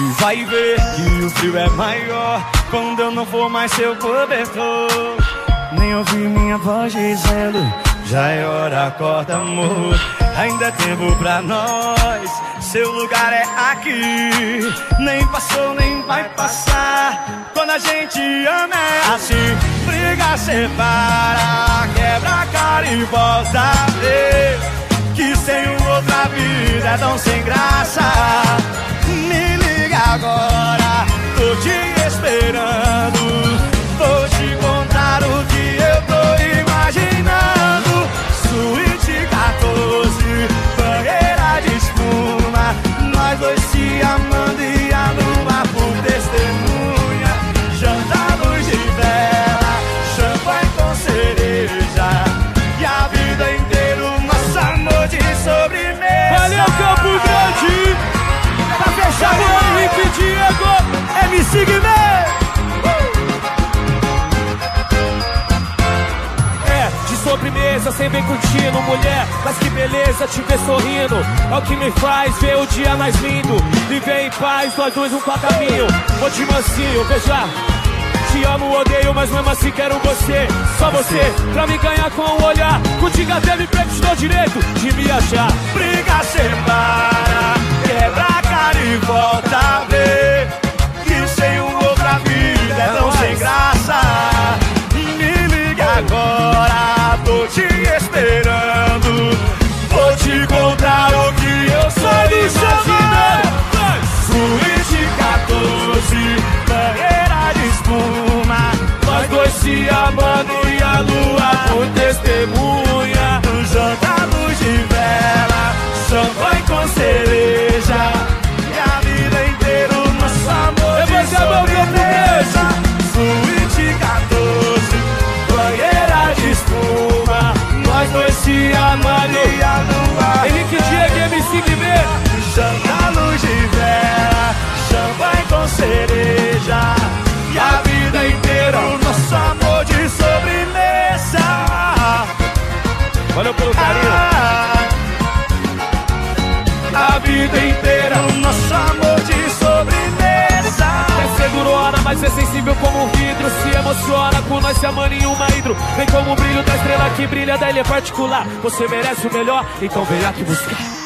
E vai ver que o frio é maior quando eu não for mais seu cobertor. Nem ouvi minha voz dizendo, já é hora, acorda amor. Ainda é tempo pra nós, seu lugar é aqui. Nem passou, nem vai passar. Quando a gente ama é assim, briga, separa, quebra a cara e volta a ver. Que sem outra vida é tão sem graça. Sobremesa, sem bem curtindo, mulher. Mas que beleza te ver sorrindo. É o que me faz ver o dia mais lindo. Viver em paz, nós dois um caminho. Vou de mansinho, veja. Te amo, odeio, mas mesmo assim quero você. Só você, pra me ganhar com o olhar. Contigo até me preto, te dou direito de me achar. Briga, esperando. Nós dois se amando e Diego, MC Guimê. Janta luz de vela, champanhe com cereja E a vida inteira o nosso amor de sobremesa Valeu pelo carinho. ah, A vida inteira o nosso amor de é sensível como um vidro Se emociona com nós se em uma hidro. Vem como o brilho da estrela que brilha da ilha particular. Você merece o melhor, então venha aqui buscar